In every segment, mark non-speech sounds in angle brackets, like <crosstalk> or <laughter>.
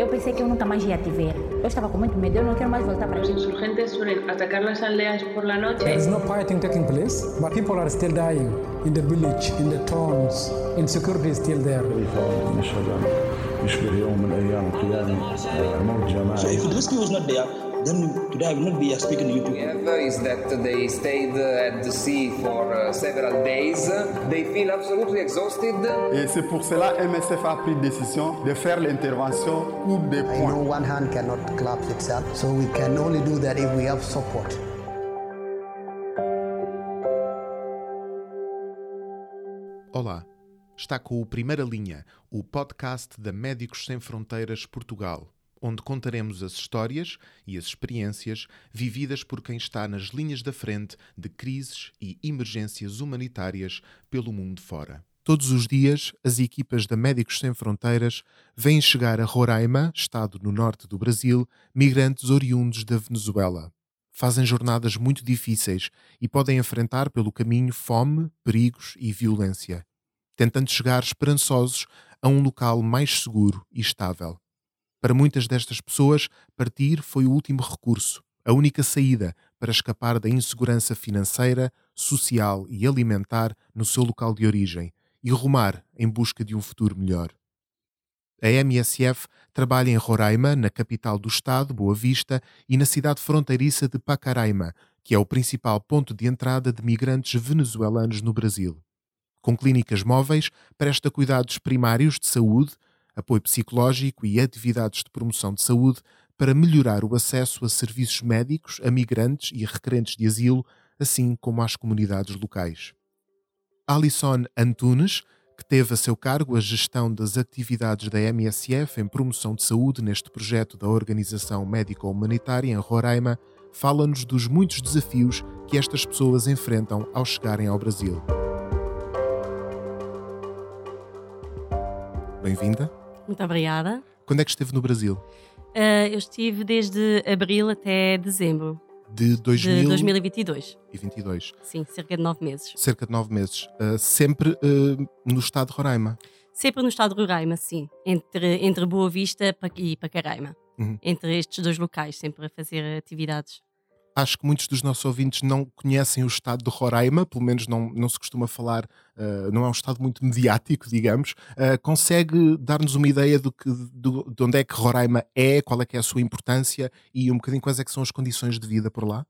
Eu pensei que eu nunca mais ia te ver. Eu estava com muito medo, eu não quero mais voltar para Los aqui. insurgentes suelen atacar las aldeas por la noche. There is no fighting taking place, but people are still dying in the village, in the towns. Insecurity is still there. فورا نشهد أن يشبه يوم من أيام القيامة آه، موت So جماعي if the rescue was not there, then today I will not be uh, speaking to you people. have is that they stayed at the sea for uh, several days. They feel absolutely exhausted. Et c'est pour cela MSF a pris décision de faire l'intervention pour des I know points. one hand cannot clap itself, so we can only do that if we have support. Olá, está com o Primeira Linha, o podcast da Médicos Sem Fronteiras Portugal, onde contaremos as histórias e as experiências vividas por quem está nas linhas da frente de crises e emergências humanitárias pelo mundo fora. Todos os dias, as equipas da Médicos Sem Fronteiras vêm chegar a Roraima, estado no norte do Brasil, migrantes oriundos da Venezuela fazem jornadas muito difíceis e podem enfrentar pelo caminho fome, perigos e violência, tentando chegar esperançosos a um local mais seguro e estável. Para muitas destas pessoas, partir foi o último recurso, a única saída para escapar da insegurança financeira, social e alimentar no seu local de origem e rumar em busca de um futuro melhor. A MSF trabalha em Roraima, na capital do estado, Boa Vista, e na cidade fronteiriça de Pacaraima, que é o principal ponto de entrada de migrantes venezuelanos no Brasil. Com clínicas móveis, presta cuidados primários de saúde, apoio psicológico e atividades de promoção de saúde para melhorar o acesso a serviços médicos a migrantes e requerentes de asilo, assim como às comunidades locais. Alison Antunes, que teve a seu cargo a gestão das atividades da MSF em promoção de saúde neste projeto da Organização Médico-Humanitária em Roraima, fala-nos dos muitos desafios que estas pessoas enfrentam ao chegarem ao Brasil. Bem-vinda. Muito obrigada. Quando é que esteve no Brasil? Uh, eu estive desde abril até dezembro De de 2022. 2022. Sim, cerca de nove meses. Cerca de nove meses. Uh, sempre uh, no estado de Roraima. Sempre no estado de Roraima, sim. Entre, entre Boa Vista e Pacaraima. Uhum. Entre estes dois locais, sempre a fazer atividades. Acho que muitos dos nossos ouvintes não conhecem o estado de Roraima, pelo menos não, não se costuma falar, uh, não é um estado muito mediático, digamos. Uh, consegue dar-nos uma ideia do que, do- de onde é que Roraima é, qual é que é a sua importância e um bocadinho quais é que são as condições de vida por lá?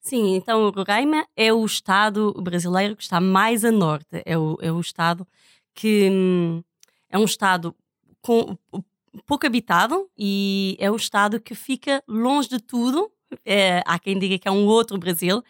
Sim, então Roraima é o estado brasileiro que está mais a norte. É o, é o estado que hum, é um estado com, pouco habitado e é um estado que fica longe de tudo. É, há quem diga que é um outro Brasil,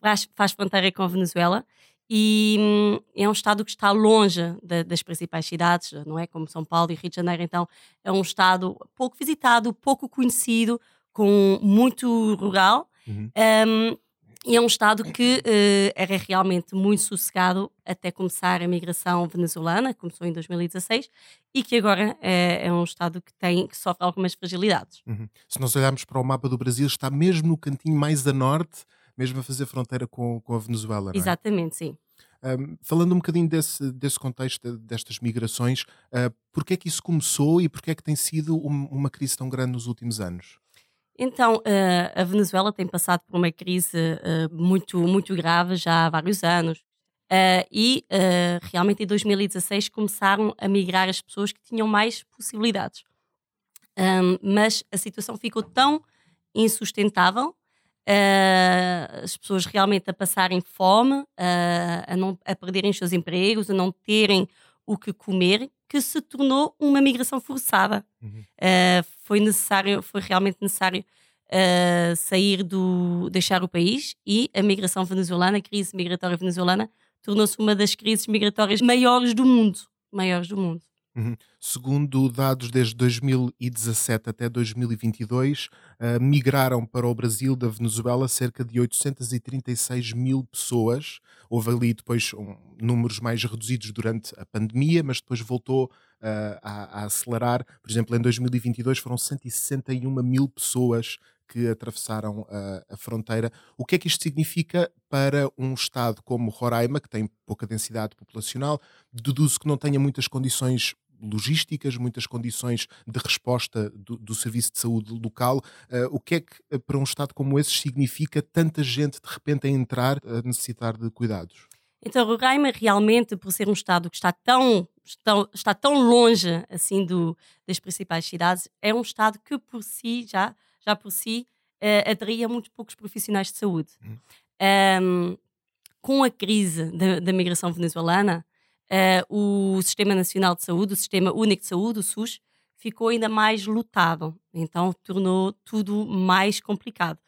faz, faz fronteira com a Venezuela e hum, é um estado que está longe da- das principais cidades, não é? Como São Paulo e Rio de Janeiro. Então é um estado pouco visitado, pouco conhecido, com muito rural. Uhum. Um, e é um Estado que eh, era realmente muito sossegado até começar a migração venezuelana, começou em 2016, e que agora é, é um Estado que, tem, que sofre algumas fragilidades. Uhum. Se nós olharmos para o mapa do Brasil, está mesmo no cantinho mais a norte, mesmo a fazer fronteira com, com a Venezuela. não é? Exatamente, sim. Um, falando um bocadinho desse, desse contexto, destas migrações, uh, porquê é que isso começou e porquê é que tem sido um- uma crise tão grande nos últimos anos? Então, eh, a Venezuela tem passado por uma crise eh, muito, muito grave já há vários anos. Eh, e realmente em 2016 começaram a migrar as pessoas que tinham mais possibilidades. Mas a situação ficou tão insustentável, as pessoas realmente a passarem fome, a, não, a perderem os seus empregos, a não terem o que comer, que se tornou uma migração forçada. Uhum. Uh, foi necessário, foi realmente necessário uh, sair do, deixar o país e a migração venezuelana, a crise migratória venezuelana, tornou-se uma das crises migratórias maiores do mundo, maiores do mundo. Uhum. Segundo dados desde 2017 até 2022, uh, migraram para o Brasil da Venezuela cerca de 836 mil pessoas. Houve ali depois um, números mais reduzidos durante a pandemia, mas depois voltou uh, a, a acelerar. Por exemplo, em 2022 foram 161 mil pessoas que atravessaram uh, a fronteira. O que é que isto significa para um Estado como Roraima, que tem pouca densidade populacional? Deduzo que não tenha muitas condições logísticas, muitas condições de resposta do, do serviço de saúde local. Uh, o que é que para um Estado como esse significa tanta gente de repente a entrar a necessitar de cuidados? Então, Roraima realmente, por ser um Estado que está tão, está, está tão longe assim do, das principais cidades, é um Estado que por si, já, já por si, uh, atraía muito poucos profissionais de saúde. Hum. Um, com a crise da, da migração venezuelana, uh, o Sistema Nacional de Saúde, o Sistema Único de Saúde, o SUS, ficou ainda mais lotado. Então tornou tudo mais complicado.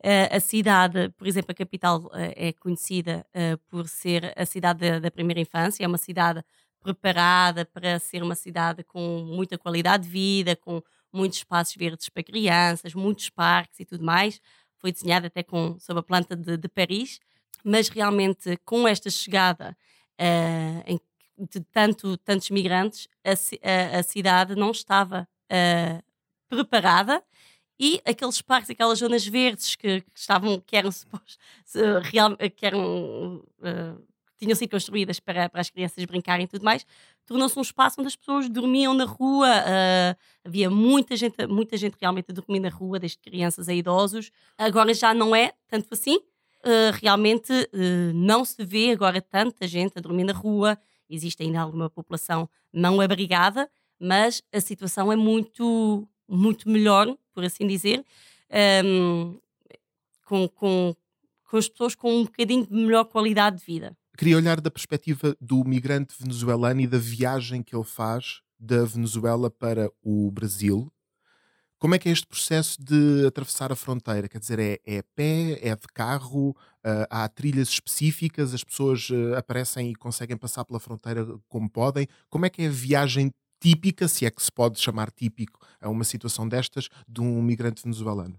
Uh, a cidade, por exemplo, a capital uh, é conhecida por ser a cidade da, da, primeira infância, é uma cidade preparada para ser uma cidade com muita qualidade de vida, com muitos espaços verdes para crianças, muitos parques e tudo mais. Foi desenhada até com, sob a planta de, de Paris, mas realmente com esta chegada em, de tanto, tantos migrantes, a, a, a cidade não estava preparada e aqueles parques, aquelas zonas verdes que, que estavam, que eram real, que eram, uh, tinham sido construídas para, para as crianças brincarem e tudo mais, tornou-se um espaço onde as pessoas dormiam na rua, uh, havia muita gente, muita gente realmente a dormir na rua, desde crianças a idosos. Agora já não é tanto assim, uh, realmente não se vê agora tanta gente a dormir na rua, existe ainda alguma população não abrigada, mas a situação é muito, muito melhor por assim dizer, um, com, com, com as pessoas com um bocadinho de melhor qualidade de vida. Queria olhar da perspectiva do migrante venezuelano e da viagem que ele faz da Venezuela para o Brasil. Como é que é este processo de atravessar a fronteira? Quer dizer, é, é pé, é de carro, uh, há trilhas específicas, as pessoas uh, aparecem e conseguem passar pela fronteira como podem. Como é que é a viagem típica, se é que se pode chamar típico a uma situação destas, de um migrante venezuelano?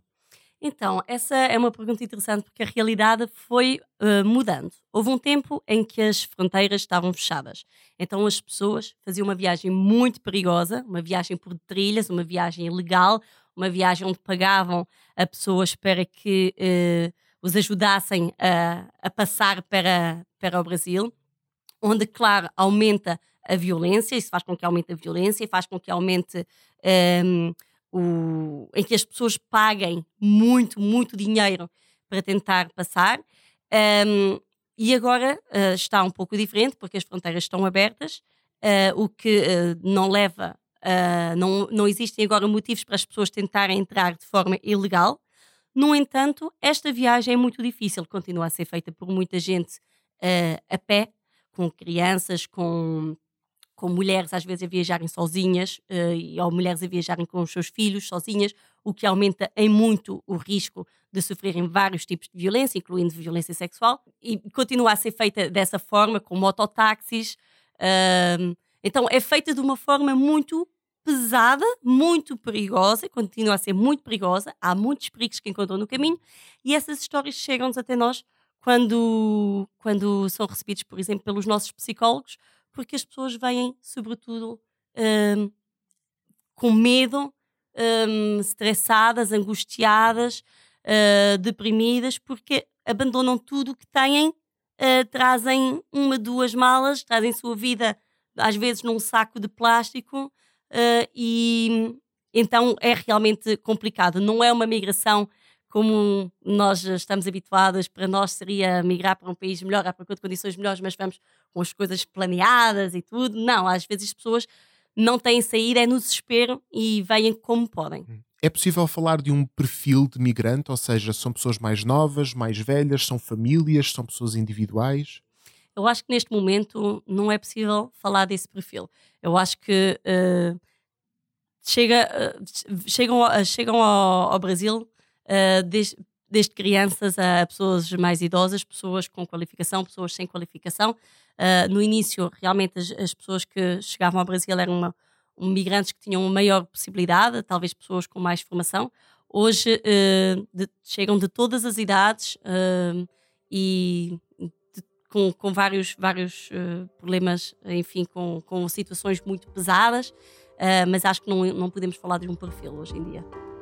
Então, essa é uma pergunta interessante porque a realidade foi uh, mudando. Houve um tempo em que as fronteiras estavam fechadas. Então as pessoas faziam uma viagem muito perigosa, uma viagem por trilhas, uma viagem ilegal, uma viagem onde pagavam a pessoas para que uh, os ajudassem a, a passar para, para o Brasil, onde, claro, aumenta a violência, isso faz com que aumente a violência, faz com que aumente um, o, em que as pessoas paguem muito, muito dinheiro para tentar passar. Um, e agora uh, está um pouco diferente, porque as fronteiras estão abertas, uh, o que uh, não leva, não, não existem agora motivos para as pessoas tentarem entrar de forma ilegal. No entanto, esta viagem é muito difícil, continua a ser feita por muita gente a pé, com crianças, com com mulheres às vezes a viajarem sozinhas uh, ou mulheres a viajarem com os seus filhos sozinhas, o que aumenta em muito o risco de sofrerem vários tipos de violência, incluindo violência sexual, e continua a ser feita dessa forma, com mototáxis. Uh, então é feita de uma forma muito pesada, muito perigosa, continua a ser muito perigosa, há muitos perigos que encontram no caminho, e essas histórias chegam-nos até nós quando, quando são recebidos, por exemplo, pelos nossos psicólogos, porque as pessoas vêm, sobretudo, um, com medo, um, estressadas, angustiadas, uh, deprimidas, porque abandonam tudo o que têm, uh, trazem uma, duas malas, trazem sua vida, às vezes, num saco de plástico, uh, e então é realmente complicado. Não é uma migração como nós estamos habituados, para nós seria migrar para um país melhor, à procura de condições melhores, mas vamos com as coisas planeadas e tudo. Não, às vezes as pessoas não têm saída, é no desespero e vêm como podem. Hum. É possível falar de um perfil de migrante, ou seja, são pessoas mais novas, mais velhas, são famílias, são pessoas individuais? Eu acho que neste momento não é possível falar desse perfil. Eu acho que uh, chega, uh, chegam, uh, chegam ao, ao Brasil uh, desde, desde, crianças a pessoas mais idosas, pessoas com qualificação, pessoas sem qualificação. Uh, no início, realmente, as, as, pessoas que chegavam ao Brasil eram uma, um, migrantes que tinham maior possibilidade, talvez pessoas com mais formação. Hoje uh, de, chegam de todas as idades e com, com, vários, vários problemas, enfim, com, com situações muito pesadas, mas acho que não, não podemos falar de um perfil hoje em dia.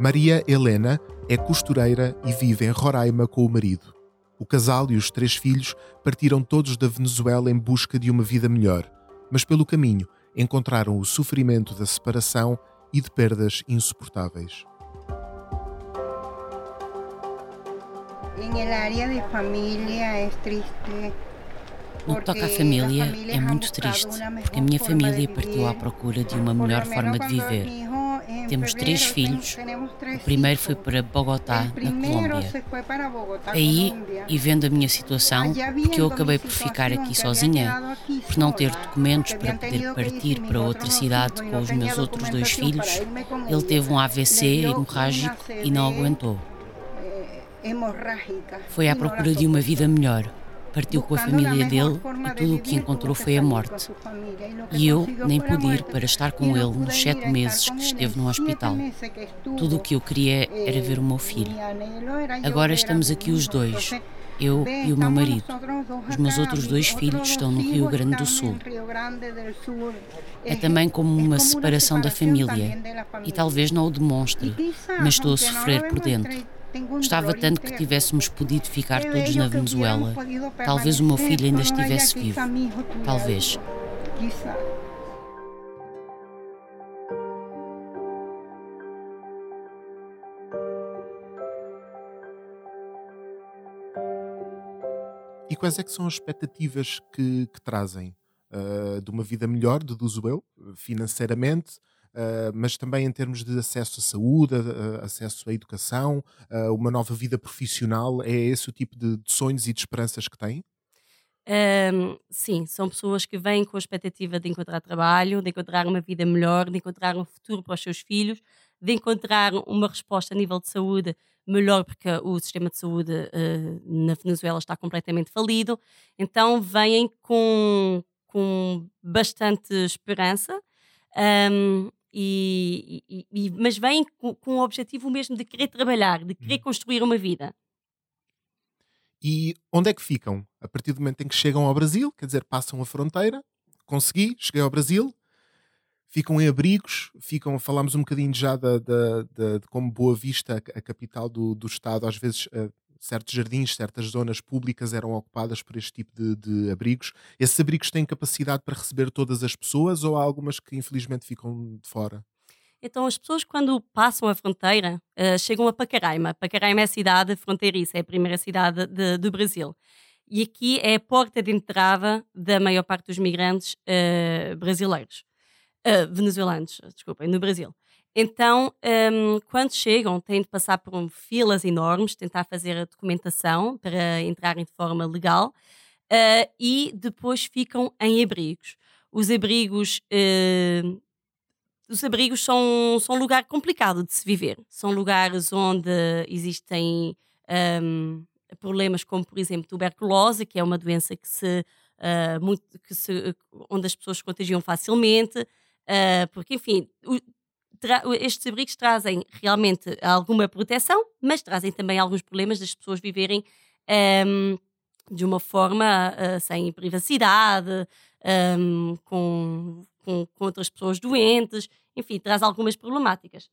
Maria Helena é costureira e vive em Roraima com o marido. O casal e os três filhos partiram todos da Venezuela em busca de uma vida melhor, mas pelo caminho encontraram o sofrimento da separação e de perdas insuportáveis. No que toca à família, é muito triste, porque a minha família partiu à procura de uma melhor forma de viver. Temos três filhos. O primeiro foi para Bogotá, na Colômbia. Aí, e vendo a minha situação, porque eu acabei por ficar aqui sozinha, por não ter documentos para poder partir para outra cidade com os meus outros dois filhos, ele teve um AVC hemorrágico e não aguentou. Foi à procura de uma vida melhor. Partiu com a família dele e tudo o que encontrou foi a morte. E eu nem pude ir para estar com ele nos sete meses que esteve no hospital. Tudo o que eu queria era ver o meu filho. Agora estamos aqui os dois, eu e o meu marido. Os meus outros dois filhos estão no Rio Grande do Sul. É também como uma separação da família, e talvez não o demonstre, mas estou a sofrer por dentro. Gostava tanto que tivéssemos podido ficar todos na Venezuela. Talvez o meu filho ainda estivesse vivo. Talvez. E quais é que são as expectativas que, que trazem uh, de uma vida melhor, deduzo eu, financeiramente, Uh, mas também em termos de acesso à saúde, acesso à educação, uh, uma nova vida profissional. É esse o tipo de, de sonhos e de esperanças que têm? Um, sim, são pessoas que vêm com a expectativa de encontrar trabalho, de encontrar uma vida melhor, de encontrar um futuro para os seus filhos, de encontrar uma resposta a nível de saúde melhor, porque o sistema de saúde na Venezuela está completamente falido. Então, vêm com, com bastante esperança. Um, e, e, e, mas vêm com, com o objetivo mesmo de querer trabalhar, de querer hum. construir uma vida. E onde é que ficam? A partir do momento em que chegam ao Brasil, quer dizer, passam a fronteira, consegui, cheguei ao Brasil, ficam em abrigos, ficam, falámos um bocadinho já da, da, da de como Boa Vista, a capital do, do estado, às vezes uh, certos jardins, certas zonas públicas eram ocupadas por este tipo de, de, abrigos. Esses abrigos têm capacidade para receber todas as pessoas ou há algumas que infelizmente ficam de fora? Então, as pessoas, quando passam a fronteira, uh, chegam a Pacaraima. Pacaraima é a cidade fronteiriça, é a primeira cidade de, do Brasil. E aqui é a porta de entrada da maior parte dos migrantes uh, brasileiros. Uh, venezuelanos, desculpem, no Brasil. Então, um, quando chegam, têm de passar por filas enormes, tentar fazer a documentação para entrarem de forma legal uh, e depois ficam em abrigos. Os abrigos, uh, os abrigos são, são um lugar complicado de se viver. São lugares onde existem um, problemas como, por exemplo, tuberculose, que é uma doença que se, uh, muito, que se onde as pessoas se contagiam facilmente. Uh, porque, enfim, estes abrigos trazem realmente alguma proteção, mas trazem também alguns problemas das pessoas viverem um, de uma forma uh, sem privacidade, um, com, com, com, outras pessoas doentes, enfim, traz algumas problemáticas.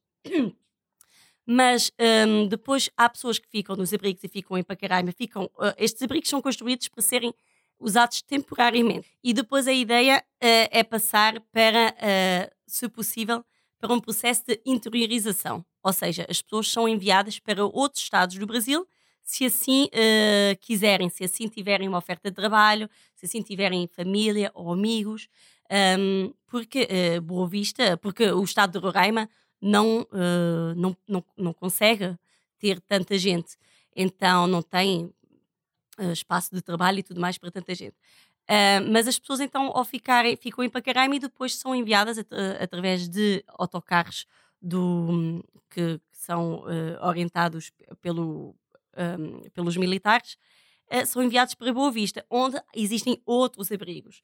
Mas um, depois há pessoas que ficam nos abrigos e ficam em Pacaraima, ficam, uh, estes abrigos são construídos para serem usados temporariamente. E depois a ideia uh, é passar para, se possível, para um processo de interiorização, ou seja, as pessoas são enviadas para outros estados do Brasil se assim uh, quiserem, se assim tiverem uma oferta de trabalho, se assim tiverem família ou amigos, um, porque uh, Boa Vista, porque o estado de Roraima não, uh, não, não, não consegue ter tanta gente, então não tem espaço de trabalho e tudo mais para tanta gente. Uh, mas as pessoas então ao ficarem, ficam em Pacaraima e depois são enviadas at através de autocarros do, que, que são uh, orientados pelo, um, pelos militares, uh, são enviados para Boa Vista, onde existem outros abrigos.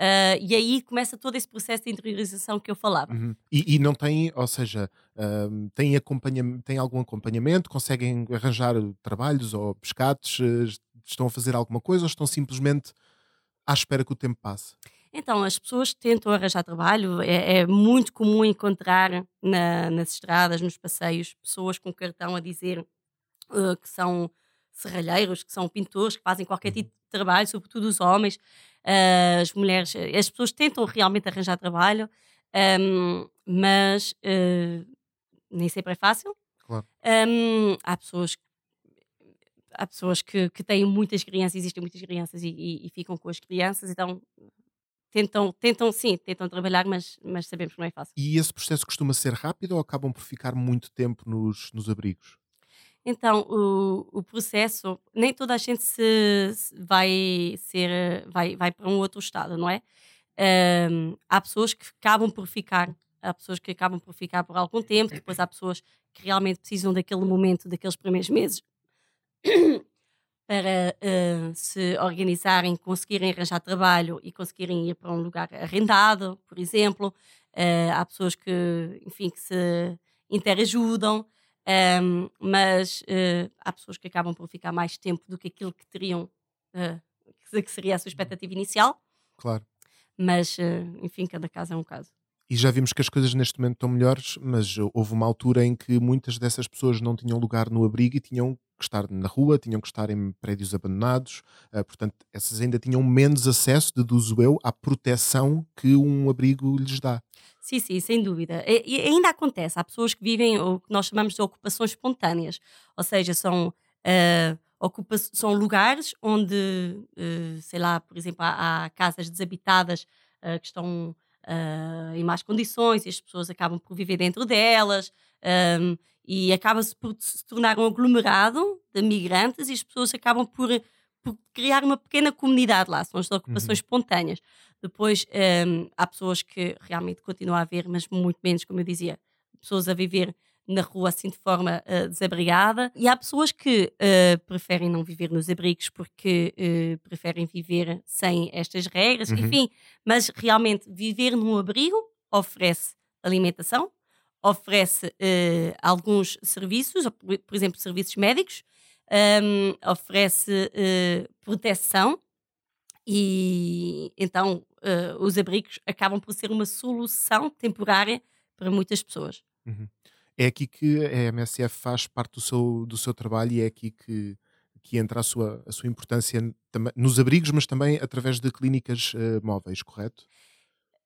Uh, e aí começa todo esse processo de interiorização que eu falava. Uhum. E, e, não tem, ou seja, um, tem, acompanhamento, algum acompanhamento? Conseguem arranjar trabalhos ou pescados? Estão a fazer alguma coisa ou estão simplesmente à espera que o tempo passe? Então, as pessoas tentam arranjar trabalho. É, é muito comum encontrar na, nas estradas, nos passeios, pessoas com cartão a dizer uh, que são serralheiros, que são pintores, que fazem qualquer tipo de trabalho, sobretudo os homens. Uh, as mulheres, as pessoas tentam realmente arranjar trabalho, um, mas uh, nem sempre é fácil. Claro. Um, há pessoas há pessoas que, que têm muitas crianças, existem muitas crianças e, e, e, ficam com as crianças, então tentam, tentam sim, tentam trabalhar, mas, mas sabemos que não é fácil. E esse processo costuma ser rápido ou acabam por ficar muito tempo nos, nos abrigos? Então, o, o processo, nem toda a gente se, se vai ser, vai, vai para um outro estado, não é? Um, há pessoas que acabam por ficar, há pessoas que acabam por ficar por algum tempo, depois há pessoas que realmente precisam daquele momento, daqueles primeiros meses, <coughs> para uh, se organizarem, conseguirem arranjar trabalho e conseguirem ir para um lugar arrendado, por exemplo. Uh, há pessoas que, enfim, que se interajudam. Um, mas uh, há pessoas que acabam por ficar mais tempo do que aquilo que teriam, que seria a sua expectativa inicial. Claro. Mas, enfim, cada caso é um caso. E já vimos que as coisas neste momento estão melhores, mas houve uma altura em que muitas dessas pessoas não tinham lugar no abrigo e tinham que estar na rua, tinham que estar em prédios abandonados, portanto, essas ainda tinham menos acesso, deduzo eu, à proteção que um abrigo lhes dá. Sim, sim, sem dúvida. E, ainda acontece, há pessoas que vivem o que nós chamamos de ocupações espontâneas, ou seja, são, uh, ocupa são lugares onde, uh, sei lá, por exemplo, há, há casas desabitadas uh, que estão em más condições e as pessoas acabam por viver dentro delas um, e acaba-se por se tornar um aglomerado de migrantes e as pessoas acabam por, por criar uma pequena comunidade lá, são as ocupações uhum. espontâneas. Depois um, há pessoas que realmente continuam a haver, mas muito menos, como eu dizia, pessoas a viver na rua assim de forma uh, desabrigada. E há pessoas que uh, preferem não viver nos abrigos porque uh, preferem viver sem estas regras, uhum. enfim. Mas realmente viver num abrigo oferece alimentação, oferece alguns serviços, por exemplo, serviços médicos, um, oferece proteção e então uh, os abrigos acabam por ser uma solução temporária para muitas pessoas. Uhum. É aqui que a MSF faz parte do seu, do seu trabalho e é aqui que, que entra a sua, a sua importância nos abrigos, mas também através de clínicas uh, móveis, correto?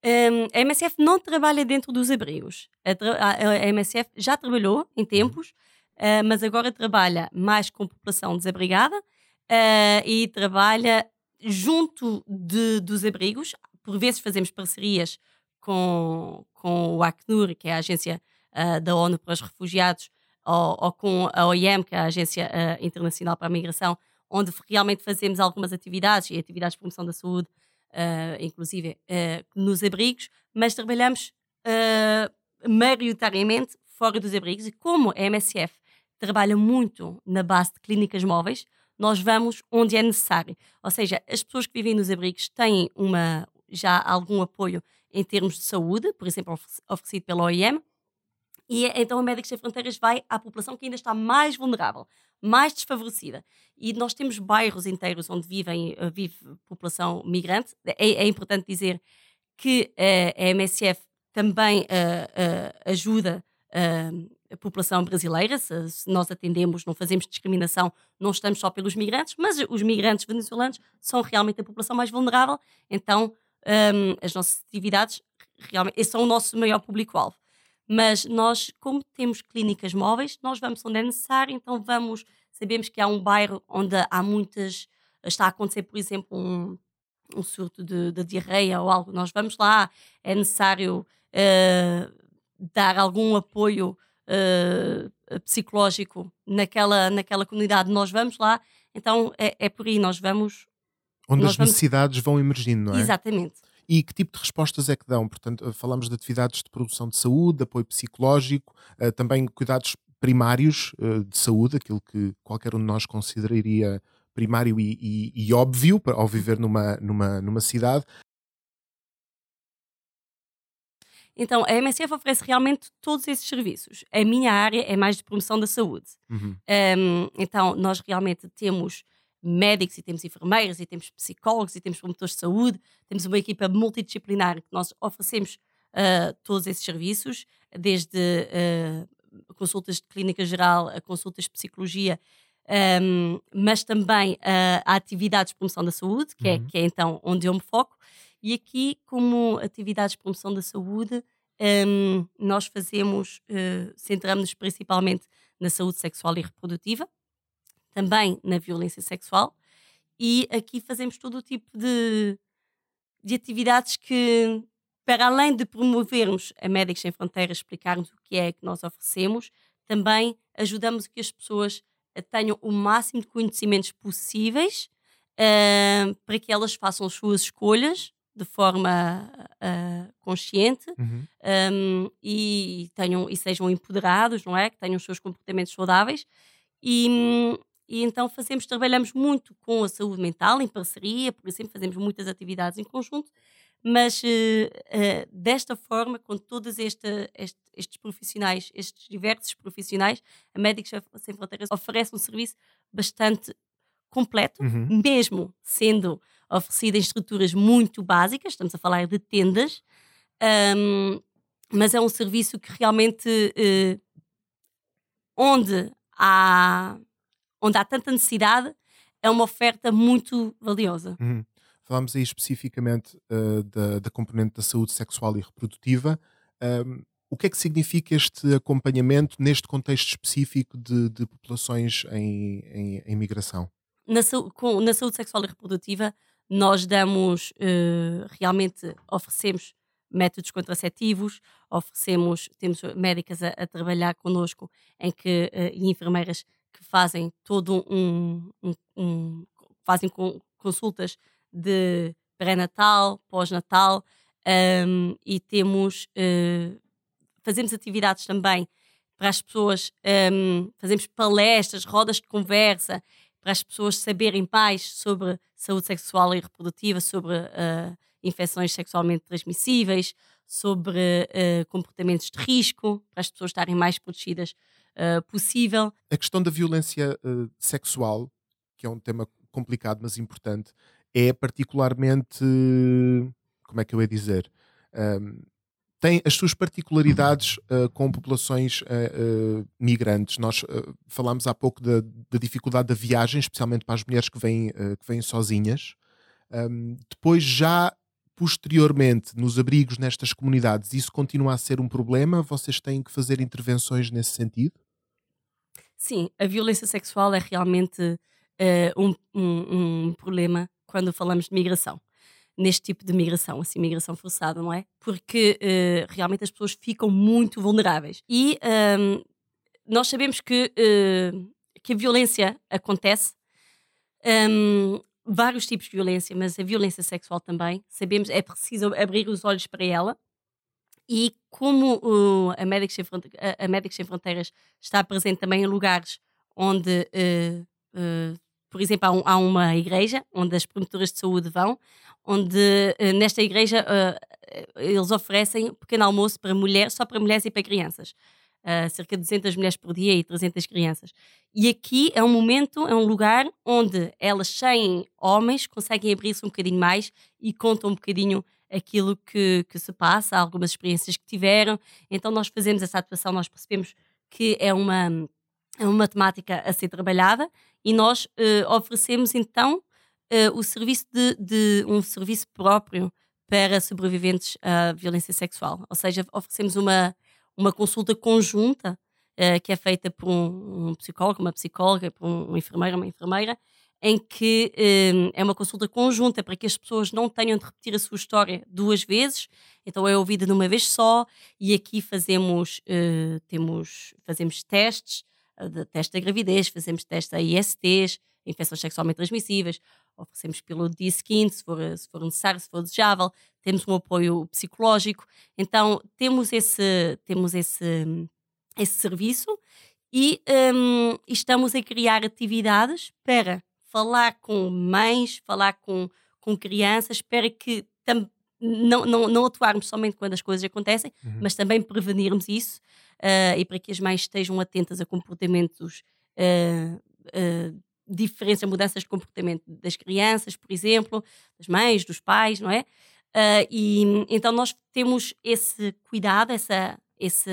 Um, a MSF não trabalha dentro dos abrigos. A, a, a MSF já trabalhou em uhum. tempos, uh, mas agora trabalha mais com população desabrigada uh, e trabalha junto de, dos abrigos, por vezes fazemos parcerias com, com o Acnur, que é a agência uh, da ONU para os refugiados, ou, ou, com a OIM, que é a Agência Internacional para a Migração, onde realmente fazemos algumas atividades e atividades de promoção da saúde, uh, inclusive nos abrigos, mas trabalhamos maioritariamente fora dos abrigos e como a MSF trabalha muito na base de clínicas móveis, nós vamos onde é necessário. Ou seja, as pessoas que vivem nos abrigos têm uma, já algum apoio em termos de saúde, por exemplo, oferecido pela OIM, e então a Médicos Sem Fronteiras vai à população que ainda está mais vulnerável, mais desfavorecida. E nós temos bairros inteiros onde vivem, eh, vive população migrante. É, é importante dizer que uh, a MSF também uh, uh, ajuda a população brasileira, se, se, nós atendemos, não fazemos discriminação, não estamos só pelos migrantes, mas os migrantes venezuelanos são realmente a população mais vulnerável, então um, as nossas atividades realmente são o nosso maior público-alvo. Mas nós, como temos clínicas móveis, nós vamos onde é necessário, então vamos, sabemos que há um bairro onde há muitas, está a acontecer, por exemplo, um, um surto de, de diarreia ou algo, nós vamos lá, é necessário uh, dar algum apoio uh, psicológico naquela, naquela comunidade, nós vamos lá, então é, é por aí, nós vamos. Onde nós as vamos... necessidades vão emergindo, não é? Exatamente. E que tipo de respostas é que dão? Portanto, falamos de atividades de produção de saúde, de apoio psicológico, uh, também cuidados primários uh, de saúde, aquilo que qualquer um de nós consideraria primário e, e, e óbvio ao viver numa, numa, numa cidade, Então, a MSF oferece realmente todos esses serviços. A minha área é mais de promoção da saúde. Uhum. Um, então, nós realmente temos médicos e temos enfermeiras e temos psicólogos e temos promotores de saúde, temos uma equipa multidisciplinar que nós oferecemos uh, todos esses serviços, desde uh, consultas de clínica geral a consultas de psicologia, um, mas também uh, a atividades de promoção da saúde, que, é, uhum. é, que é então onde eu me foco. E aqui, como atividades de promoção da saúde, um, nós fazemos, uh, centramos-nos principalmente na saúde sexual e reprodutiva, também na violência sexual, e aqui fazemos todo o tipo de, de atividades que, para além de promovermos a Médicos Sem Fronteiras, explicarmos o que é que nós oferecemos, também ajudamos que as pessoas tenham o máximo de conhecimentos possíveis uh, para que elas façam as suas escolhas de forma uh, consciente uhum. um, e, tenham, e sejam empoderados, não é? Que tenham os seus comportamentos saudáveis. E, e então fazemos, trabalhamos muito com a saúde mental, em parceria, por exemplo, fazemos muitas atividades em conjunto, mas uh, uh, desta forma, com todos este, este, estes profissionais, estes diversos profissionais, a Médicos Sem Fronteiras oferece um serviço bastante completo, uhum. mesmo sendo oferecida em estruturas muito básicas, estamos a falar de tendas, um, mas é um serviço que realmente uh, onde há onde há tanta necessidade é uma oferta muito valiosa. Uhum. Falamos aí especificamente uh, da, da, componente da saúde sexual e reprodutiva. Um, o que é que significa este acompanhamento neste contexto específico de, de populações em, em, em migração? Na, com, na, saúde sexual e reprodutiva, nós damos, uh, realmente oferecemos métodos contraceptivos, oferecemos, temos médicas a, a trabalhar connosco em que, uh, e enfermeiras que fazem todo um, um, um fazem consultas de pré-natal, pós-natal um, e temos uh, fazemos atividades também para as pessoas, fazemos palestras, rodas de conversa para as pessoas saberem mais sobre saúde sexual e reprodutiva, sobre uh, infecções sexualmente transmissíveis, sobre uh, comportamentos de risco, para as pessoas estarem mais protegidas uh, possível. A questão da violência sexual, que é um tema complicado, mas importante, é particularmente. Como é que eu ia dizer? Um, tem as suas particularidades uh, com populações uh, uh, migrantes. Nós falámos há pouco da, da, dificuldade da viagem, especialmente para as mulheres que vêm, que vêm sozinhas. Um, depois, já posteriormente, nos abrigos nestas comunidades, isso continua a ser um problema? Vocês têm que fazer intervenções nesse sentido? Sim, a violência sexual é realmente um, um, um problema quando falamos de migração neste tipo de migração, assim, migração forçada, não é? Porque uh, realmente as pessoas ficam muito vulneráveis. E um, nós sabemos que, uh, que a violência acontece, um, vários tipos de violência, mas a violência sexual também. Sabemos, é preciso abrir os olhos para ela. E como uh, a, Médicos Sem a, Médicos Sem Fronteiras está presente também em lugares onde por exemplo, há, um, há, uma igreja onde as promotoras de saúde vão, onde uh, nesta igreja uh, eles oferecem pequeno almoço para mulheres, só para mulheres e para crianças. Uh, cerca de 200 mulheres por dia e 300 crianças. E aqui é um momento, é um lugar onde elas, sem homens, conseguem abrir-se um bocadinho mais e contam um bocadinho aquilo que, que se passa, algumas experiências que tiveram. Então nós fazemos essa atuação, nós percebemos que é uma é uma temática a ser trabalhada e nós uh, oferecemos então uh, o serviço de, de, um serviço próprio para sobreviventes à violência sexual. Ou seja, oferecemos uma, uma consulta conjunta uh, que é feita por um, um, psicólogo, uma psicóloga, por um, um enfermeiro, uma enfermeira, em que é uma consulta conjunta para que as pessoas não tenham de repetir a sua história duas vezes, então é ouvida de uma vez só, e aqui fazemos, temos, fazemos testes de teste da gravidez, fazemos teste a ISTs, infecções sexualmente transmissíveis, oferecemos pelo dia seguinte, se for, se for necessário, se for desejável, temos um apoio psicológico. Então, temos esse, temos esse, esse serviço e um, estamos a criar atividades para falar com mães, falar com, com crianças, para que tam, não, não, não atuarmos somente quando as coisas acontecem, uhum. mas também prevenirmos isso uh, e para que as mães estejam atentas a comportamentos uh, uh, diferentes, a mudanças de comportamento das crianças, por exemplo, das mães, dos pais, não é? Uh, e então nós temos esse cuidado, essa, esse,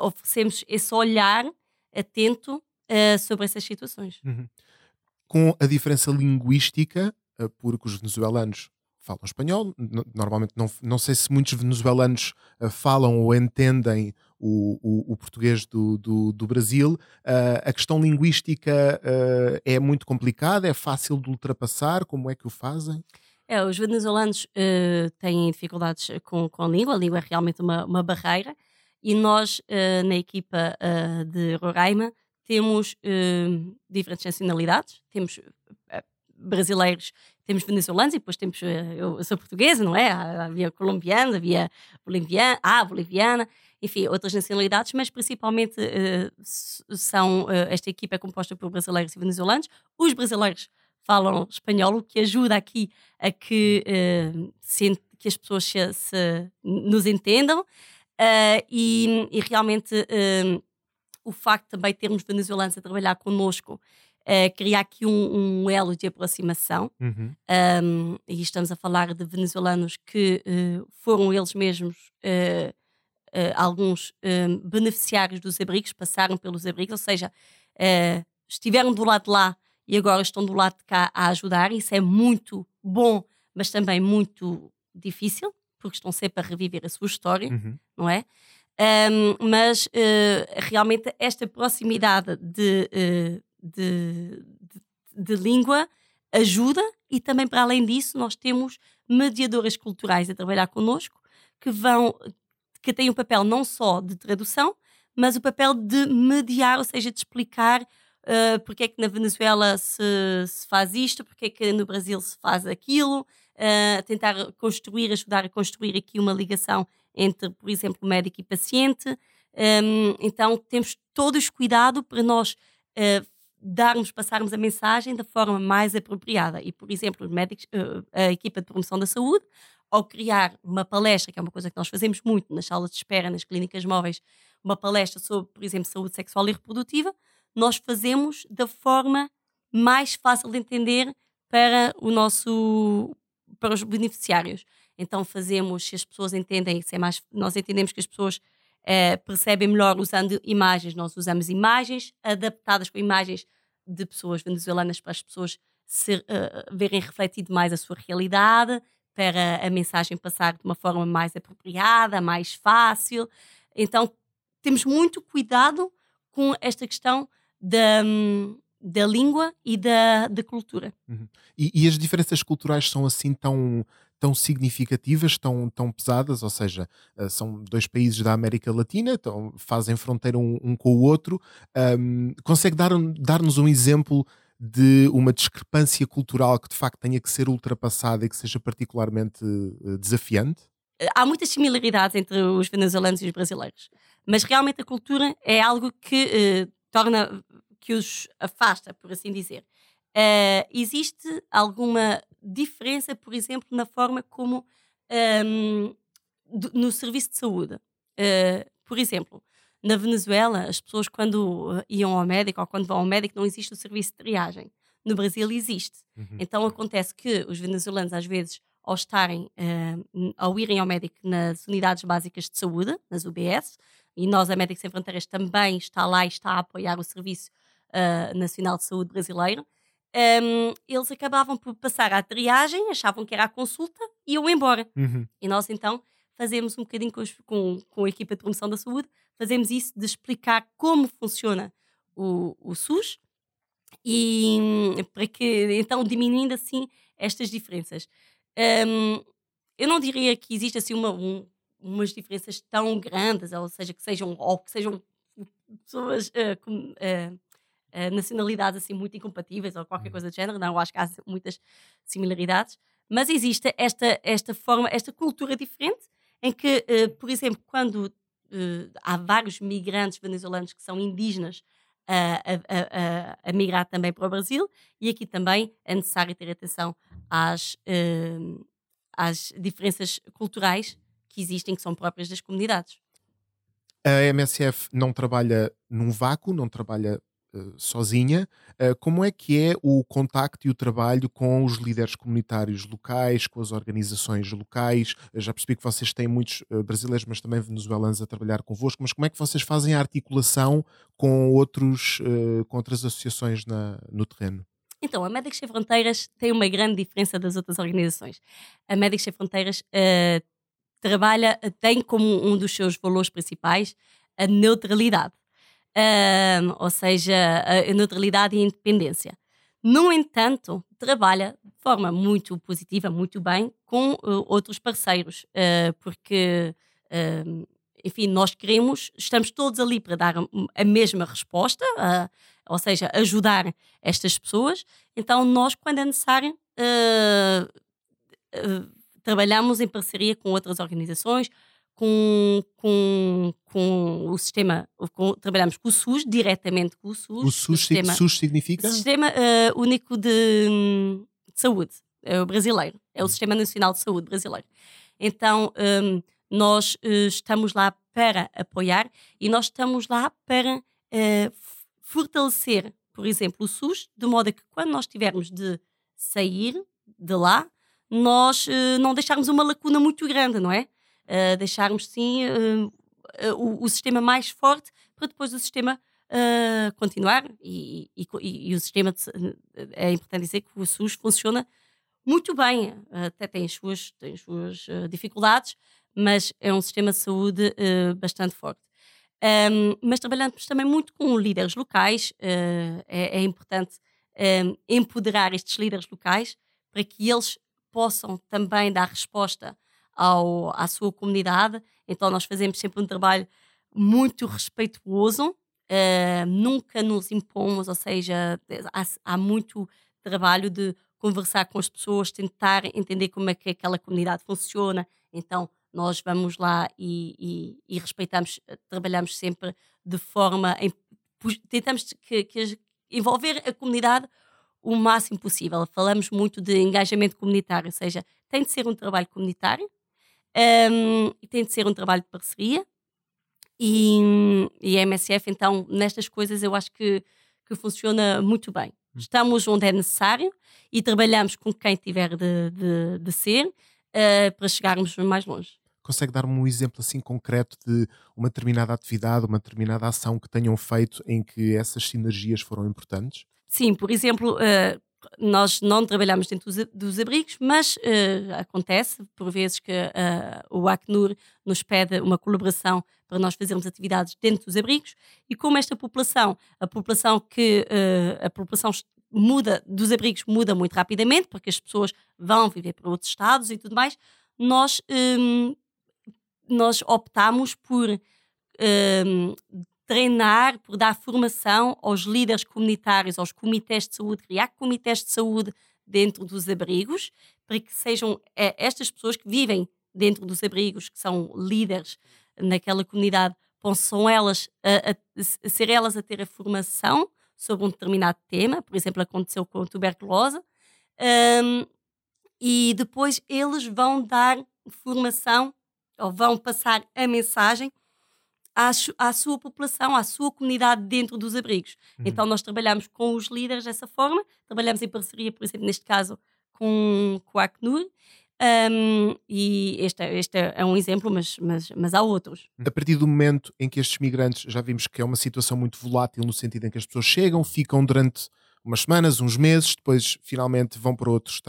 oferecemos esse olhar atento uh, sobre essas situações. Uhum. Com a diferença linguística, uh, porque os venezuelanos falam espanhol, normalmente não, não sei se muitos venezuelanos uh, falam ou entendem o, o, o português do, do, do Brasil. a questão linguística é muito complicada, é fácil de ultrapassar, como é que o fazem? É, os venezuelanos têm dificuldades com, com a língua, a língua é realmente uma, uma barreira, e nós, uh, na equipa uh, de Roraima, temos uh, diferentes nacionalidades. Temos brasileiros, temos venezuelanos e depois temos. eu sou portuguesa, não é? Havia colombiana, havia boliviana, ah, boliviana, enfim, outras nacionalidades, mas principalmente são. esta equipa é composta por brasileiros e venezuelanos. Os brasileiros falam espanhol, o que ajuda aqui a que, se, que as pessoas se, se nos entendam. Uh, e, e, realmente uh, o facto de também termos venezuelanos a trabalhar connosco uh, cria aqui um, um, elo de aproximação. Uhum. Um, e estamos a falar de venezuelanos que foram eles mesmos alguns beneficiários dos abrigos, passaram pelos abrigos, ou seja, estiveram do lado de lá e agora estão do lado de cá a ajudar. Isso é muito bom, mas também muito difícil porque estão sempre a reviver a sua história, uhum. não é? Um, mas uh, realmente esta proximidade de, uh, de, de, de, língua ajuda e também para além disso nós temos mediadoras culturais a trabalhar connosco que vão que têm o papel não só de tradução mas o papel de mediar, ou seja, de explicar uh, porque é que na Venezuela se, se faz isto, porque é que no Brasil se faz aquilo, tentar construir, ajudar a construir aqui uma ligação entre, por exemplo, médico e paciente. Um, então temos todos cuidado para nós uh, darmos, passarmos a mensagem da forma mais apropriada. E, por exemplo, os médicos, uh, a equipa de promoção da saúde, ao criar uma palestra, que é uma coisa que nós fazemos muito nas salas de espera, nas clínicas móveis, uma palestra sobre, por exemplo, saúde sexual e reprodutiva, nós fazemos da forma mais fácil de entender para o nosso para os beneficiários. Então fazemos, se as pessoas entendem, se é mais, nós entendemos que as pessoas eh, percebem melhor usando imagens, nós usamos imagens adaptadas com imagens de pessoas venezuelanas para as pessoas ser, uh, verem refletido mais a sua realidade, para a mensagem passar de uma forma mais apropriada, mais fácil. Então temos muito cuidado com esta questão da, da língua e da, da cultura. Uhum. E, e, as diferenças culturais são assim tão, tão significativas, tão, tão pesadas? Ou seja, uh, são dois países da América Latina, então fazem fronteira um, um com o outro. Um, consegue dar-nos dar um exemplo de uma discrepância cultural que de facto tenha que ser ultrapassada e que seja particularmente uh, desafiante? Há muitas similaridades entre os venezuelanos e os brasileiros, mas realmente a cultura é algo que torna que os afasta, por assim dizer. Uh, existe alguma diferença, por exemplo, na forma como um, do, no serviço de saúde? Uh, por exemplo, na Venezuela, as pessoas quando iam ao médico ou quando vão ao médico não existe o serviço de triagem. No Brasil existe. Uhum. Então acontece que os venezuelanos às vezes ao estarem, uh, ao irem ao médico nas unidades básicas de saúde, nas UBS, e nós, a Médicos Sem Fronteiras, também está lá e está a apoiar o serviço uh, Nacional de Saúde brasileiro, um, eles acabavam por passar à triagem, achavam que era a consulta e iam embora. Uhum. E nós então fazemos um bocadinho com, com, com, a equipa de promoção da saúde, fazemos isso de explicar como funciona o, o SUS e para que então diminuindo assim estas diferenças. Um, eu não diria que existe assim uma, um, umas diferenças tão grandes, ou seja, que sejam, ou que sejam pessoas uh, com, uh, uh, nacionalidades assim muito incompatíveis ou qualquer uhum. coisa do género. Não, acho que há muitas similaridades. Mas existe esta, esta forma, esta cultura diferente em que, uh, por exemplo, quando uh, há vários migrantes venezuelanos que são indígenas a, a, a, a, migrar também para o Brasil e aqui também é necessário ter atenção às, às diferenças culturais que existem, que são próprias das comunidades. A MSF não trabalha num vácuo, não trabalha sozinha. Uh, como é que é o contacto e o trabalho com os líderes comunitários locais, com as organizações locais? Eu já percebi que vocês têm muitos brasileiros, mas também venezuelanos a trabalhar convosco, mas como é que vocês fazem a articulação com, outros, com outras associações na, no terreno? Então, a Médicos Sem Fronteiras tem uma grande diferença das outras organizações. A Médicos Sem Fronteiras uh, trabalha, tem como um dos seus valores principais a neutralidade. Uh, ou seja, a neutralidade e a independência. No entanto, trabalha de forma muito positiva, muito bem, com uh, outros parceiros, uh, porque, uh, enfim, nós queremos, estamos todos ali para dar a mesma resposta, ou seja, ajudar estas pessoas. Então, nós, quando é necessário, trabalhamos em parceria com outras organizações, com, com, com o sistema, com, trabalhamos com o SUS, diretamente com o SUS. O SUS, o sistema, SUS significa? Sistema uh, Único de, de, Saúde, é o brasileiro, é o Sistema Nacional de Saúde brasileiro. Então, um, nós uh, estamos lá para apoiar e nós estamos lá para uh, fortalecer, por exemplo, o SUS, de modo a que quando nós tivermos de sair de lá, nós uh, não deixarmos uma lacuna muito grande, não é? Deixarmos sim uh, o, o, sistema mais forte para depois o sistema continuar e, e, e, o sistema de, é importante dizer que o SUS funciona muito bem, até tem as suas, tem as suas dificuldades, mas é um sistema de saúde bastante forte. Um, mas trabalhamos também muito com líderes locais, é, é, importante um, empoderar estes líderes locais para que eles possam também dar resposta ao, à sua comunidade. Então, nós fazemos sempre um trabalho muito respeituoso, uh, nunca nos impomos, ou seja, há, há, muito trabalho de conversar com as pessoas, tentar entender como é que aquela comunidade funciona. Então, nós vamos lá e, e, e respeitamos, trabalhamos sempre de forma. Em, tentamos que, que envolver a comunidade o máximo possível. Falamos muito de engajamento comunitário, ou seja, tem de ser um trabalho comunitário um, e tem de ser um trabalho de parceria. E, e a MSF, então, nestas coisas eu acho que, que funciona muito bem. Hum. Estamos onde é necessário e trabalhamos com quem tiver de, de, de ser uh, para chegarmos mais longe. Consegue dar-me um exemplo assim concreto de uma determinada atividade, uma determinada ação que tenham feito em que essas sinergias foram importantes? Sim, por exemplo, uh, nós não trabalhamos dentro dos, abrigos, mas uh, acontece por vezes que uh, o Acnur nos pede uma colaboração para nós fazermos atividades dentro dos abrigos e como esta população, a população que a população muda dos abrigos muda muito rapidamente porque as pessoas vão viver para outros estados e tudo mais, nós um, nós optamos por um, treinar, por dar formação aos líderes comunitários, aos comitês de saúde, criar comitês de saúde dentro dos abrigos, para que sejam é, estas pessoas que vivem dentro dos abrigos, que são líderes naquela comunidade, possam elas a, a, a ser elas a ter a formação sobre um determinado tema, por exemplo, aconteceu com a tuberculose, um, e depois eles vão dar formação ou vão passar a mensagem à, à sua população, à sua comunidade dentro dos abrigos. Uhum. Então nós trabalhamos com os líderes dessa forma, trabalhamos em parceria, por exemplo, neste caso, com, com a Acnur, um, e este, este é um exemplo, mas, mas, mas há outros. A partir do momento em que estes migrantes, já vimos que é uma situação muito volátil, no sentido em que as pessoas chegam, ficam durante umas semanas, uns meses, depois finalmente vão para outros,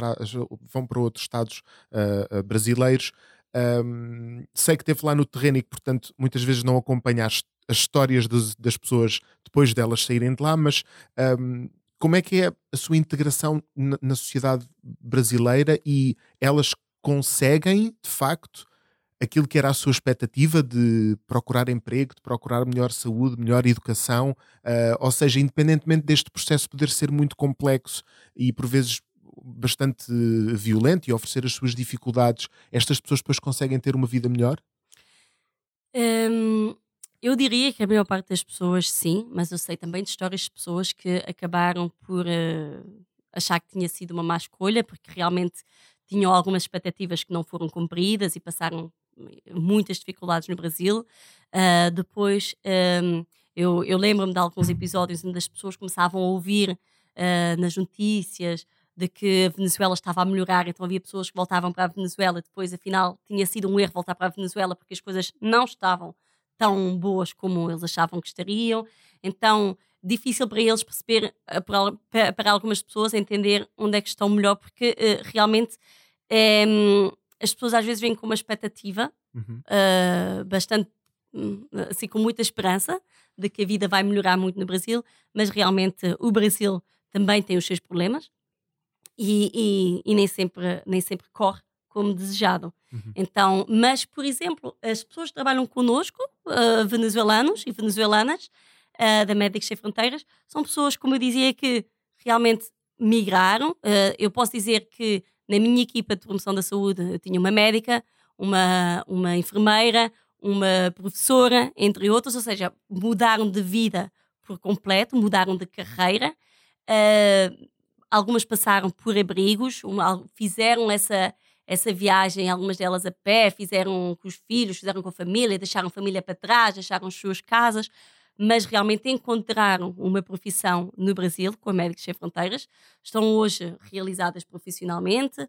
vão para outros estados uh, brasileiros. Um, sei que esteve lá no terreno e que, portanto, muitas vezes não acompanha as, as histórias das, das, pessoas depois delas saírem de lá, mas um, como é que é a sua integração na, na, sociedade brasileira e elas conseguem, de facto, aquilo que era a sua expectativa de procurar emprego, de procurar melhor saúde, melhor educação, uh, ou seja, independentemente deste processo poder ser muito complexo e por vezes bastante violento e oferecer as suas dificuldades, estas pessoas depois conseguem ter uma vida melhor? Hum, eu diria que a maior parte das pessoas sim, mas eu sei também de histórias de pessoas que acabaram por uh, achar que tinha sido uma má escolha, porque realmente tinham algumas expectativas que não foram cumpridas e passaram muitas dificuldades no Brasil. Uh, depois, um, Eu, eu lembro-me de alguns episódios onde as pessoas começavam a ouvir uh, nas notícias de que a Venezuela estava a melhorar, então havia pessoas que voltavam para a Venezuela, depois afinal tinha sido um erro voltar para a Venezuela porque as coisas não estavam tão boas como eles achavam que estariam. Então, difícil para eles perceber, eh, para, algumas pessoas entender onde é que estão melhor, porque uh, realmente é, as pessoas às vezes vêm com uma expectativa uhum. uh, bastante, hum, assim, com muita esperança de que a vida vai melhorar muito no Brasil, mas realmente o Brasil também tem os seus problemas e, e, e nem, sempre, nem sempre corre como desejado. Uhum. Então, mas, por exemplo, as pessoas que trabalham connosco, uh, venezuelanos e venezuelanas, uh, da Médicos Sem Fronteiras, são pessoas, como eu dizia, que realmente migraram. Uh, eu posso dizer que na minha equipa de promoção da saúde eu tinha uma médica, uma, uma enfermeira, uma professora, entre outros, ou seja, mudaram de vida por completo, mudaram de carreira. Algumas passaram por abrigos, fizeram essa, essa viagem, algumas delas a pé, fizeram com os filhos, fizeram com a família, deixaram a família para trás, deixaram as suas casas, mas realmente encontraram uma profissão no Brasil, com a Médicos Sem Fronteiras, estão hoje realizadas profissionalmente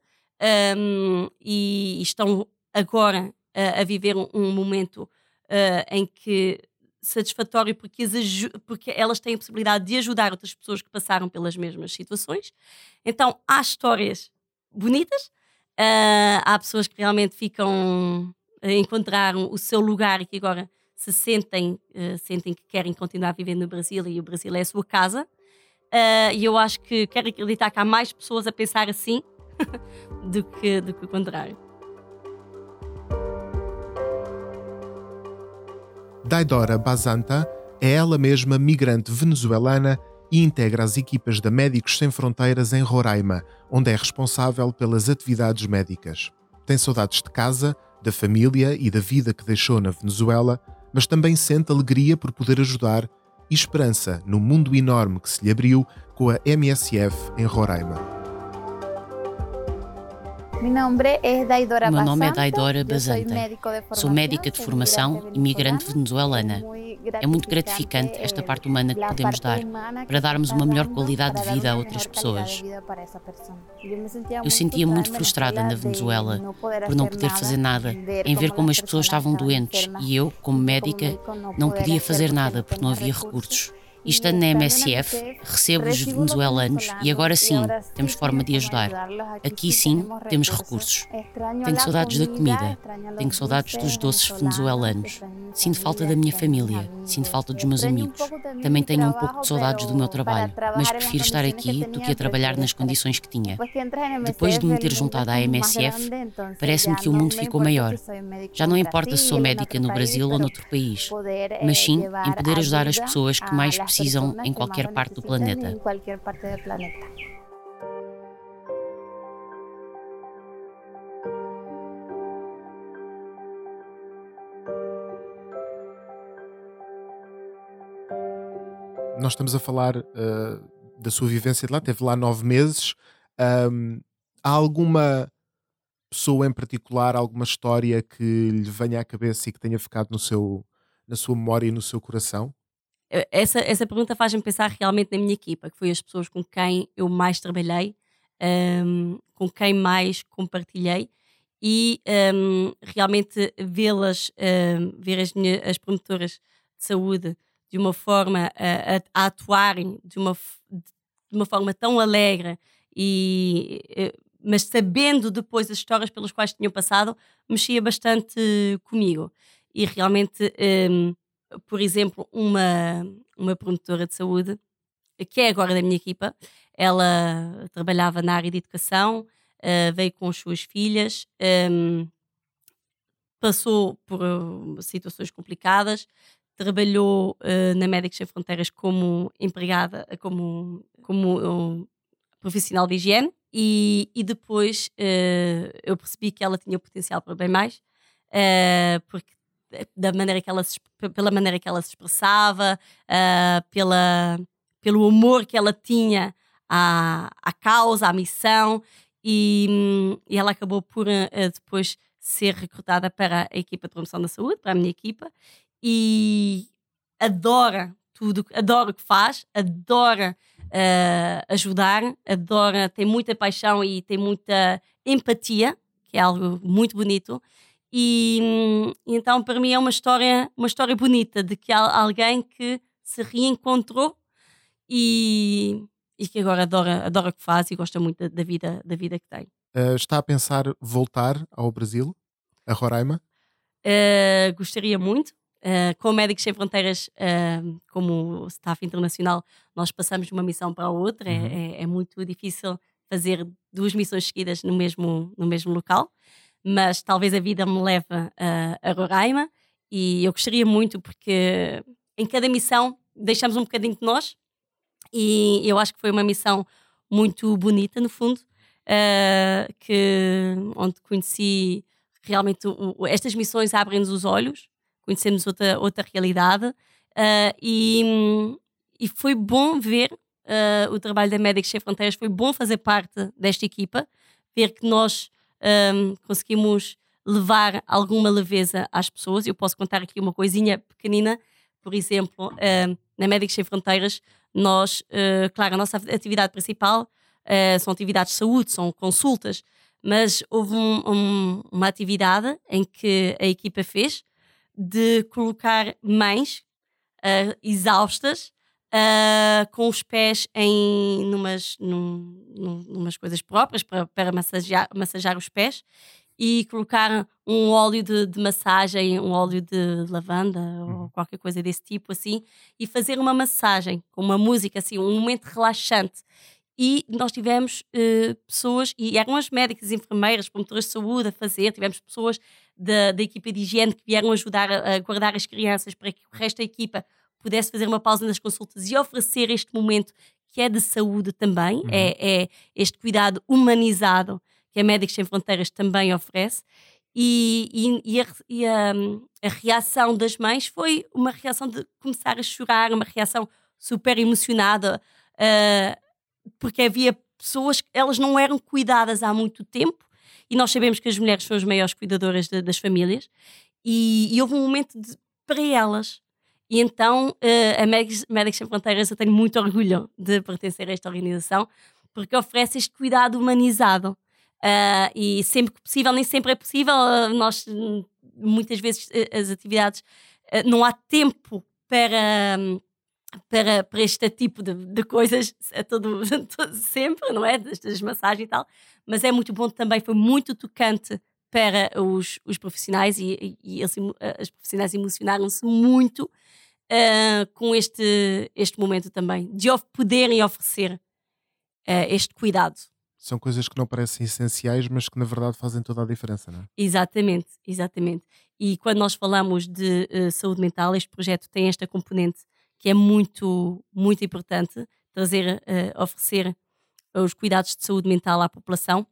um, e estão agora a, a viver um, um momento uh, em que satisfatório porque, porque elas têm a possibilidade de ajudar outras pessoas que passaram pelas mesmas situações. Então há histórias bonitas, uh, há pessoas que realmente ficam encontraram o seu lugar e que agora se sentem, uh, sentem que querem continuar viver no Brasil e o Brasil é a sua casa. Uh, e eu acho que quero acreditar que há mais pessoas a pensar assim <laughs> do, que, do que o contrário. Daidora Bazanta é ela mesma migrante venezuelana e integra as equipas da Médicos Sem Fronteiras em Roraima, onde é responsável pelas atividades médicas. Tem saudades de casa, da família e da vida que deixou na Venezuela, mas também sente alegria por poder ajudar e esperança no mundo enorme que se lhe abriu com a MSF em Roraima. Meu nome é Daidora Bazanta. Sou médica de formação e migrante venezuelana. É muito gratificante esta parte humana que podemos dar para darmos uma melhor qualidade de vida a outras pessoas. Eu sentia muito frustrada na Venezuela por não poder fazer nada, em ver como as pessoas estavam doentes e eu, como médica, não podia fazer nada porque não havia recursos. E estando na MSF, recebo os venezuelanos e agora sim temos forma de ajudar. Aqui sim temos recursos. Tenho saudades da comida, tenho saudades dos doces venezuelanos. Sinto falta da minha família, sinto falta dos meus amigos. Também tenho um pouco de saudades do meu trabalho, mas prefiro estar aqui do que a trabalhar nas condições que tinha. Depois de me ter juntado à MSF, parece-me que o mundo ficou maior. Já não importa se sou médica no Brasil ou noutro país, mas sim em poder ajudar as pessoas que mais precisam precisam em qualquer parte do planeta. Nós estamos a falar uh, da sua vivência de lá, teve lá nove meses. Um, há alguma pessoa em particular, alguma história que lhe venha à cabeça e que tenha ficado no seu, na sua memória e no seu coração? Essa, essa pergunta faz-me pensar realmente na minha equipa, que foi as pessoas com quem eu mais trabalhei, um, com quem mais compartilhei e um, realmente vê-las, um, ver as, minhas, as promotoras de saúde de uma forma a, a, a atuarem de uma, de uma forma tão alegre e eh, mas sabendo depois as histórias pelas quais tinham passado, mexia bastante comigo. E realmente um, por exemplo, uma, uma promotora de saúde, que é agora da minha equipa, ela trabalhava na área de educação, uh, veio com as suas filhas, um, ehm, passou por uh, situações complicadas, trabalhou uh, na Médicos Sem Fronteiras como empregada, como, como profissional de higiene, e, e depois eu percebi que ela tinha potencial para bem mais, porque da maneira que ela se, pela maneira que ela se expressava, uh, pela, pelo amor que ela tinha à, à causa, à missão, e, e ela acabou por uh, depois ser recrutada para a equipa de promoção da saúde, para a minha equipa, e adora tudo, adora o que faz, adora uh, ajudar, adora, tem muita paixão e tem muita empatia, que é algo muito bonito. E, então para mim é uma história, uma história bonita de que há alguém que se reencontrou e, e que agora adora, adora o que faz e gosta muito da, vida, da vida que tem. Uh, está a pensar voltar ao Brasil, a Roraima? Uh, gostaria muito. Uh, com Médicos Sem Fronteiras, como staff internacional, nós passamos de uma missão para a outra. É, uhum. É, é, muito difícil fazer duas missões seguidas no mesmo, no mesmo local, mas talvez a vida me leve a Roraima. E eu gostaria muito porque em cada missão deixamos um bocadinho de nós. E eu acho que foi uma missão muito bonita, no fundo, uh, que, onde conheci realmente o, estas missões abrem-nos os olhos, conhecemos outra, outra realidade uh, e, e foi bom ver uh, o trabalho da Médicos Sem Fronteiras, foi bom fazer parte desta equipa, ver que nós um, conseguimos levar alguma leveza às pessoas. Eu posso contar aqui uma coisinha pequenina, por exemplo, uh, na Médicos Sem Fronteiras, nós, uh, claro, a nossa atividade principal uh, são atividades de saúde, são consultas, mas houve um, um, uma atividade em que a equipa fez de colocar mães uh, exaustas com os pés em numas, num, num, numas coisas próprias para, para massagear, massagear os pés e colocar um óleo de, de, massagem, um óleo de lavanda ou uhum. qualquer coisa desse tipo assim, e fazer uma massagem com uma música assim, um momento relaxante. E nós tivemos uh, pessoas, e eram as médicas, enfermeiras, promotoras de saúde a fazer, tivemos pessoas da, da equipa de higiene que vieram ajudar a, a guardar as crianças para que o resto da equipa pudesse fazer uma pausa nas consultas e oferecer este momento que é de saúde também, uhum. é, é este cuidado humanizado que a Médicos Sem Fronteiras também oferece. E, e, e, a, e a, a, reação das mães foi uma reação de começar a chorar, uma reação super emocionada, uh, porque havia pessoas que elas não eram cuidadas há muito tempo e nós sabemos que as mulheres são as maiores cuidadoras de, das famílias e, e, houve um momento de, para elas. E então uh, a Médicos, Sem Fronteiras eu tenho muito orgulho de pertencer a esta organização porque oferece este cuidado humanizado Uh, e sempre que possível, nem sempre é possível, uh, nós muitas vezes as atividades não há tempo para, para, para este tipo de, de coisas a todo, <laughs> todo, sempre, não é? Destas massagens e tal, mas é muito bom também, foi muito tocante para os, os profissionais e, e, e eles, as profissionais emocionaram-se muito com este, este momento também, de poderem oferecer este cuidado são coisas que não parecem essenciais, mas que na verdade fazem toda a diferença, não é? Exatamente, exatamente. E quando nós falamos de uh, saúde mental, este projeto tem esta componente que é muito, muito importante, trazer, uh, oferecer os cuidados de saúde mental à população,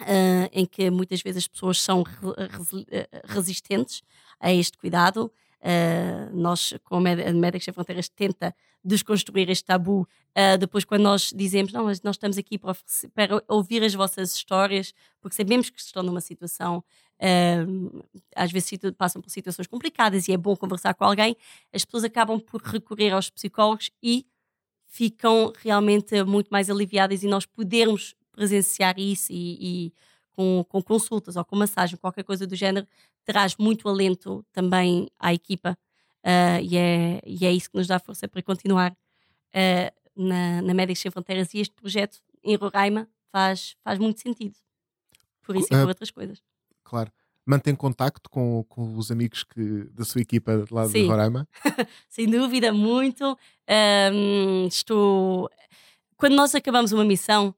uh, em que muitas vezes as pessoas são re resistentes a este cuidado. nós, com a Médicos Sem Fronteiras, tenta desconstruir este tabu. Uh, depois, quando nós dizemos, não, mas nós estamos aqui para, para, ouvir as vossas histórias, porque sabemos que estão numa situação, uh, às vezes passam por situações complicadas e é bom conversar com alguém, as pessoas acabam por recorrer aos psicólogos e ficam realmente muito mais aliviadas e nós podermos presenciar isso e, e com, com, consultas ou com massagem, qualquer coisa do género, traz muito alento também à equipa Uh, e, é, e é isso que nos dá força para continuar uh, na, na Médicos Sem Fronteiras. E este projeto em Roraima faz, faz muito sentido. Por isso e por outras coisas. Claro. Mantém contacto com, com os amigos que, da sua equipa lá Sim. de Roraima? <laughs> Sem dúvida, muito. Um, estou. Quando nós acabamos uma missão,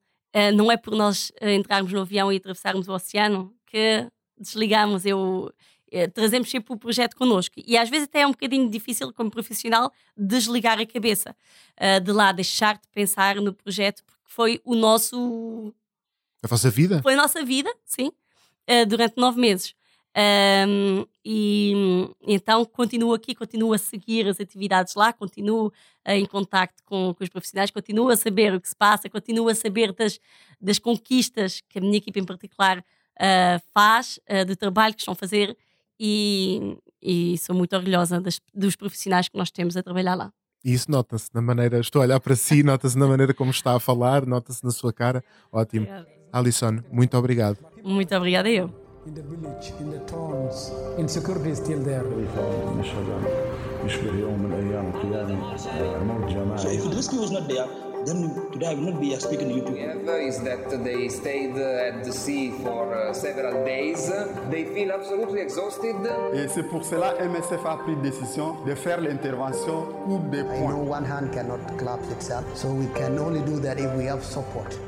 não é por nós entrarmos no avião e atravessarmos o oceano que desligamos. Eu, eh, trazemos sempre o projeto connosco. E às vezes até é um bocadinho difícil, como profissional, desligar a cabeça de lá, deixar de pensar no projeto, porque foi o nosso. A vossa vida? Foi a nossa vida, sim, durante nove meses. Um, e então continuo aqui, continuo a seguir as atividades lá, continuo uh, em contacto com, com, os profissionais, continuo a saber o que se passa, continuo a saber das, das conquistas que a minha equipa em particular uh, faz, uh, do trabalho que estão a fazer e, e sou muito orgulhosa das, dos profissionais que nós temos a trabalhar lá. E isso nota-se na maneira, estou a olhar para si, <laughs> nota-se na maneira como está a falar, nota-se na sua cara. Ótimo. Alison, muito obrigado. Muito obrigada eu. in the village, in the towns. Insecurity is still there. So if rescue was not there, then today I will not be speaking to you people. Is that they stayed uh, at the sea for uh, several days. They feel absolutely exhausted. Et c'est pour cela MSF a pris décision de faire l'intervention pour. I know one hand cannot clap itself, so we can only do that if we have support.